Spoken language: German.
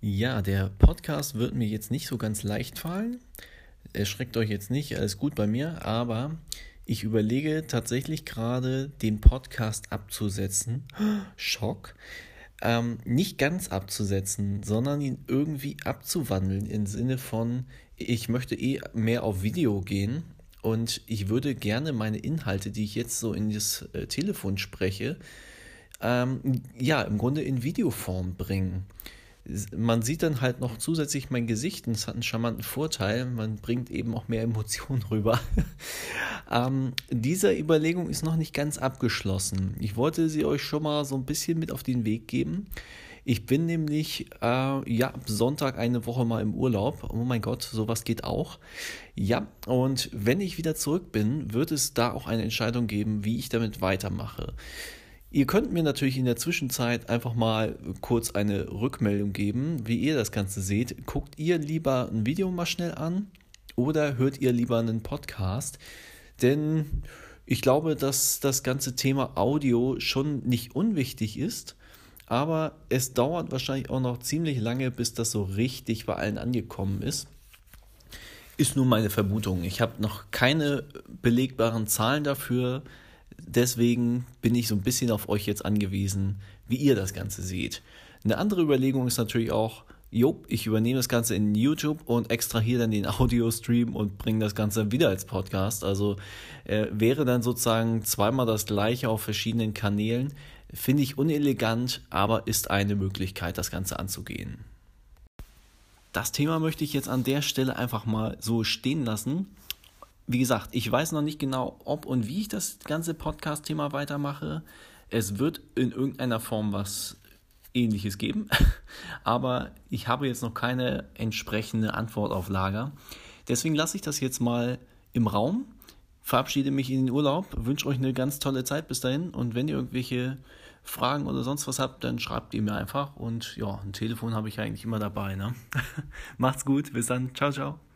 Ja, der Podcast wird mir jetzt nicht so ganz leicht fallen. Erschreckt euch jetzt nicht, alles gut bei mir, aber ich überlege tatsächlich gerade, den Podcast abzusetzen. Schock. Ähm, nicht ganz abzusetzen, sondern ihn irgendwie abzuwandeln im Sinne von, ich möchte eh mehr auf Video gehen und ich würde gerne meine Inhalte, die ich jetzt so in das äh, Telefon spreche, ähm, ja, im Grunde in Videoform bringen man sieht dann halt noch zusätzlich mein Gesicht und es hat einen charmanten Vorteil. Man bringt eben auch mehr Emotionen rüber. ähm, diese Überlegung ist noch nicht ganz abgeschlossen. Ich wollte sie euch schon mal so ein bisschen mit auf den Weg geben. Ich bin nämlich äh, ja ab Sonntag eine Woche mal im Urlaub. Oh mein Gott, sowas geht auch. Ja, und wenn ich wieder zurück bin, wird es da auch eine Entscheidung geben, wie ich damit weitermache. Ihr könnt mir natürlich in der Zwischenzeit einfach mal kurz eine Rückmeldung geben, wie ihr das Ganze seht. Guckt ihr lieber ein Video mal schnell an oder hört ihr lieber einen Podcast? Denn ich glaube, dass das ganze Thema Audio schon nicht unwichtig ist, aber es dauert wahrscheinlich auch noch ziemlich lange, bis das so richtig bei allen angekommen ist. Ist nur meine Vermutung. Ich habe noch keine belegbaren Zahlen dafür deswegen bin ich so ein bisschen auf euch jetzt angewiesen, wie ihr das Ganze seht. Eine andere Überlegung ist natürlich auch, jo, ich übernehme das Ganze in YouTube und extrahiere dann den Audio-Stream und bringe das Ganze wieder als Podcast. Also äh, wäre dann sozusagen zweimal das gleiche auf verschiedenen Kanälen. Finde ich unelegant, aber ist eine Möglichkeit, das Ganze anzugehen. Das Thema möchte ich jetzt an der Stelle einfach mal so stehen lassen wie gesagt, ich weiß noch nicht genau, ob und wie ich das ganze Podcast-Thema weitermache. Es wird in irgendeiner Form was ähnliches geben, aber ich habe jetzt noch keine entsprechende Antwort auf Lager. Deswegen lasse ich das jetzt mal im Raum, verabschiede mich in den Urlaub, wünsche euch eine ganz tolle Zeit bis dahin und wenn ihr irgendwelche Fragen oder sonst was habt, dann schreibt ihr mir einfach und ja, ein Telefon habe ich eigentlich immer dabei. Ne? Macht's gut, bis dann, ciao, ciao.